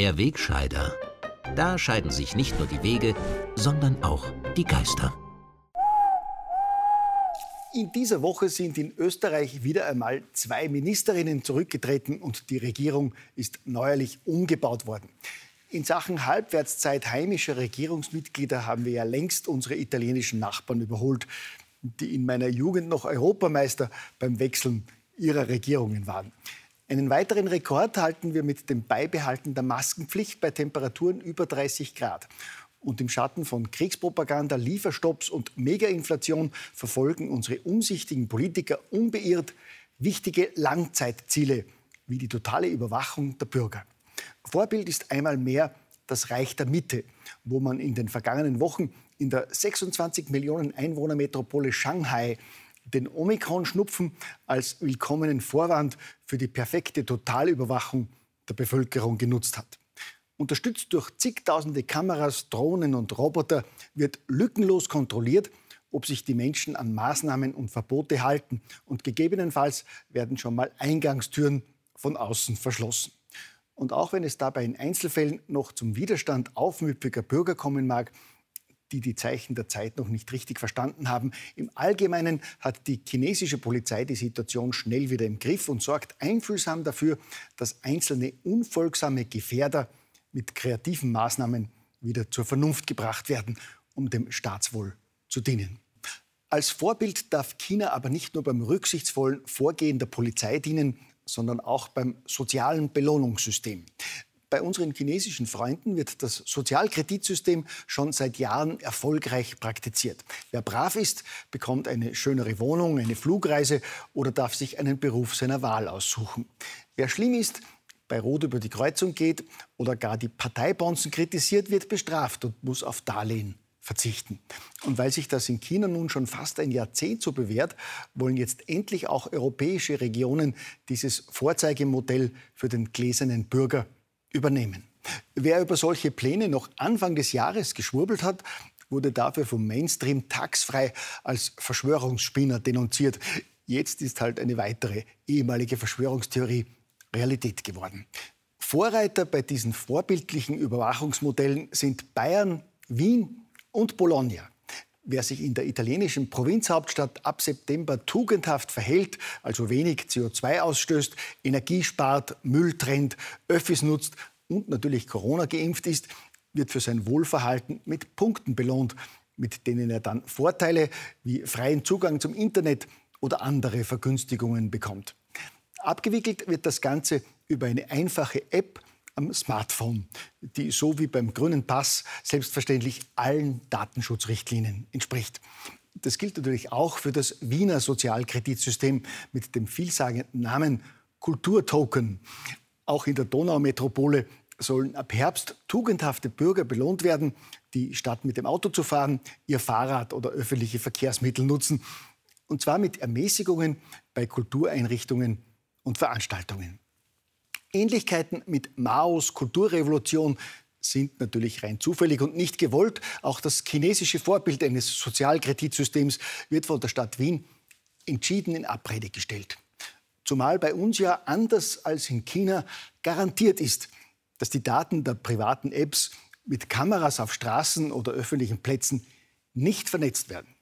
Der Wegscheider. Da scheiden sich nicht nur die Wege, sondern auch die Geister. In dieser Woche sind in Österreich wieder einmal zwei Ministerinnen zurückgetreten und die Regierung ist neuerlich umgebaut worden. In Sachen Halbwertszeit heimischer Regierungsmitglieder haben wir ja längst unsere italienischen Nachbarn überholt, die in meiner Jugend noch Europameister beim Wechseln ihrer Regierungen waren. Einen weiteren Rekord halten wir mit dem Beibehalten der Maskenpflicht bei Temperaturen über 30 Grad. Und im Schatten von Kriegspropaganda, Lieferstopps und Megainflation verfolgen unsere umsichtigen Politiker unbeirrt wichtige Langzeitziele wie die totale Überwachung der Bürger. Vorbild ist einmal mehr das Reich der Mitte, wo man in den vergangenen Wochen in der 26 Millionen Einwohnermetropole Shanghai den Omikron-Schnupfen als willkommenen Vorwand für die perfekte Totalüberwachung der Bevölkerung genutzt hat. Unterstützt durch zigtausende Kameras, Drohnen und Roboter wird lückenlos kontrolliert, ob sich die Menschen an Maßnahmen und Verbote halten. Und gegebenenfalls werden schon mal Eingangstüren von außen verschlossen. Und auch wenn es dabei in Einzelfällen noch zum Widerstand aufmüpfiger Bürger kommen mag, die die Zeichen der Zeit noch nicht richtig verstanden haben. Im Allgemeinen hat die chinesische Polizei die Situation schnell wieder im Griff und sorgt einfühlsam dafür, dass einzelne unfolgsame Gefährder mit kreativen Maßnahmen wieder zur Vernunft gebracht werden, um dem Staatswohl zu dienen. Als Vorbild darf China aber nicht nur beim rücksichtsvollen Vorgehen der Polizei dienen, sondern auch beim sozialen Belohnungssystem. Bei unseren chinesischen Freunden wird das Sozialkreditsystem schon seit Jahren erfolgreich praktiziert. Wer brav ist, bekommt eine schönere Wohnung, eine Flugreise oder darf sich einen Beruf seiner Wahl aussuchen. Wer schlimm ist, bei Rot über die Kreuzung geht oder gar die Parteibonzen kritisiert, wird bestraft und muss auf Darlehen verzichten. Und weil sich das in China nun schon fast ein Jahrzehnt so bewährt, wollen jetzt endlich auch europäische Regionen dieses Vorzeigemodell für den gläsernen Bürger übernehmen. Wer über solche Pläne noch Anfang des Jahres geschwurbelt hat, wurde dafür vom Mainstream tagsfrei als Verschwörungsspinner denunziert. Jetzt ist halt eine weitere ehemalige Verschwörungstheorie Realität geworden. Vorreiter bei diesen vorbildlichen Überwachungsmodellen sind Bayern, Wien und Bologna. Wer sich in der italienischen Provinzhauptstadt ab September tugendhaft verhält, also wenig CO2 ausstößt, Energie spart, Müll trennt, Öffis nutzt und natürlich Corona geimpft ist, wird für sein Wohlverhalten mit Punkten belohnt, mit denen er dann Vorteile wie freien Zugang zum Internet oder andere Vergünstigungen bekommt. Abgewickelt wird das Ganze über eine einfache App am Smartphone, die so wie beim grünen Pass selbstverständlich allen Datenschutzrichtlinien entspricht. Das gilt natürlich auch für das Wiener Sozialkreditsystem mit dem vielsagenden Namen Kulturtoken. Auch in der Donaumetropole sollen ab Herbst tugendhafte Bürger belohnt werden, die statt mit dem Auto zu fahren, ihr Fahrrad oder öffentliche Verkehrsmittel nutzen. Und zwar mit Ermäßigungen bei Kultureinrichtungen und Veranstaltungen. Ähnlichkeiten mit Maos Kulturrevolution sind natürlich rein zufällig und nicht gewollt. Auch das chinesische Vorbild eines Sozialkreditsystems wird von der Stadt Wien entschieden in Abrede gestellt. Zumal bei uns ja anders als in China garantiert ist, dass die Daten der privaten Apps mit Kameras auf Straßen oder öffentlichen Plätzen nicht vernetzt werden.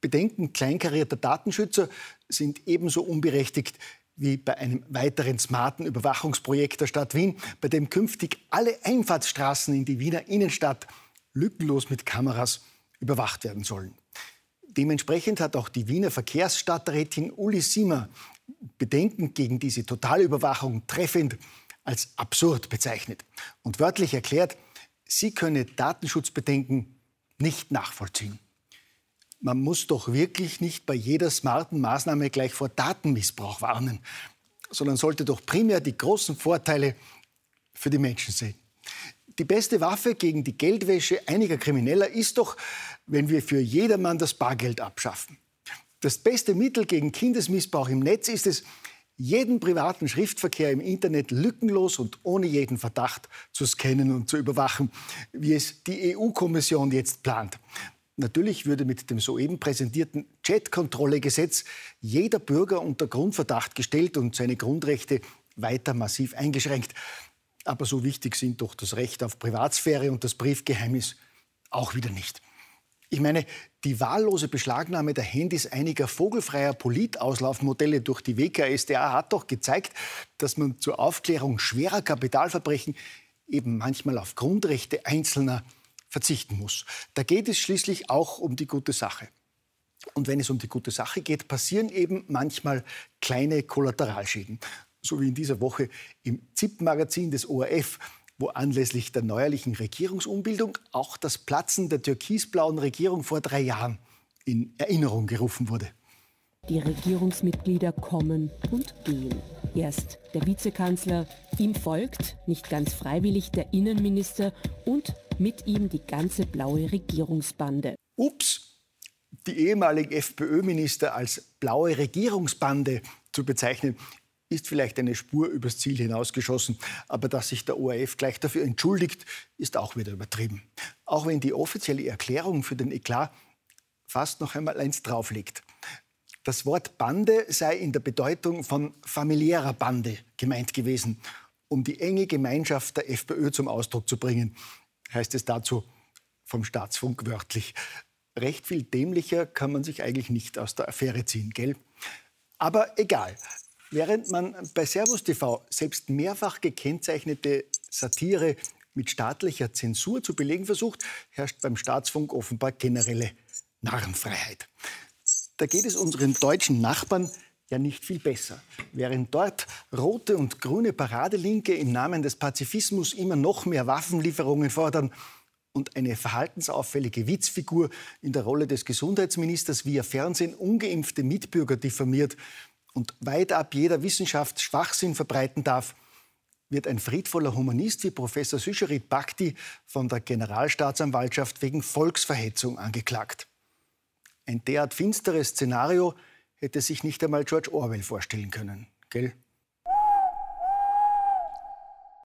Bedenken kleinkarierter Datenschützer sind ebenso unberechtigt wie bei einem weiteren smarten Überwachungsprojekt der Stadt Wien, bei dem künftig alle Einfahrtsstraßen in die Wiener Innenstadt lückenlos mit Kameras überwacht werden sollen. Dementsprechend hat auch die Wiener Verkehrsstadträtin Uli Siemer Bedenken gegen diese Totalüberwachung treffend als absurd bezeichnet und wörtlich erklärt, sie könne Datenschutzbedenken nicht nachvollziehen man muss doch wirklich nicht bei jeder smarten Maßnahme gleich vor Datenmissbrauch warnen, sondern sollte doch primär die großen Vorteile für die Menschen sehen. Die beste Waffe gegen die Geldwäsche einiger Krimineller ist doch, wenn wir für jedermann das Bargeld abschaffen. Das beste Mittel gegen Kindesmissbrauch im Netz ist es, jeden privaten Schriftverkehr im Internet lückenlos und ohne jeden Verdacht zu scannen und zu überwachen, wie es die EU-Kommission jetzt plant. Natürlich würde mit dem soeben präsentierten Chat-Kontrolle-Gesetz jeder Bürger unter Grundverdacht gestellt und seine Grundrechte weiter massiv eingeschränkt. Aber so wichtig sind doch das Recht auf Privatsphäre und das Briefgeheimnis auch wieder nicht. Ich meine, die wahllose Beschlagnahme der Handys einiger vogelfreier Politauslaufmodelle durch die WKSDA hat doch gezeigt, dass man zur Aufklärung schwerer Kapitalverbrechen eben manchmal auf Grundrechte Einzelner verzichten muss. Da geht es schließlich auch um die gute Sache. Und wenn es um die gute Sache geht, passieren eben manchmal kleine Kollateralschäden. So wie in dieser Woche im ZIP-Magazin des ORF, wo anlässlich der neuerlichen Regierungsumbildung auch das Platzen der türkisblauen Regierung vor drei Jahren in Erinnerung gerufen wurde. Die Regierungsmitglieder kommen und gehen. Erst der Vizekanzler, ihm folgt, nicht ganz freiwillig, der Innenminister und mit ihm die ganze blaue Regierungsbande. Ups, die ehemaligen FPÖ-Minister als blaue Regierungsbande zu bezeichnen, ist vielleicht eine Spur übers Ziel hinausgeschossen. Aber dass sich der ORF gleich dafür entschuldigt, ist auch wieder übertrieben. Auch wenn die offizielle Erklärung für den Eklat fast noch einmal eins drauflegt. Das Wort Bande sei in der Bedeutung von familiärer Bande gemeint gewesen, um die enge Gemeinschaft der FPÖ zum Ausdruck zu bringen, heißt es dazu vom Staatsfunk wörtlich. Recht viel dämlicher kann man sich eigentlich nicht aus der Affäre ziehen, gell? Aber egal. Während man bei Servus TV selbst mehrfach gekennzeichnete Satire mit staatlicher Zensur zu belegen versucht, herrscht beim Staatsfunk offenbar generelle Narrenfreiheit. Da geht es unseren deutschen Nachbarn ja nicht viel besser. Während dort rote und grüne Paradelinke im Namen des Pazifismus immer noch mehr Waffenlieferungen fordern und eine verhaltensauffällige Witzfigur in der Rolle des Gesundheitsministers via Fernsehen ungeimpfte Mitbürger diffamiert und weit ab jeder Wissenschaft Schwachsinn verbreiten darf, wird ein friedvoller Humanist wie Professor Süscherit Bhakti von der Generalstaatsanwaltschaft wegen Volksverhetzung angeklagt. Ein derart finsteres Szenario hätte sich nicht einmal George Orwell vorstellen können. Gell?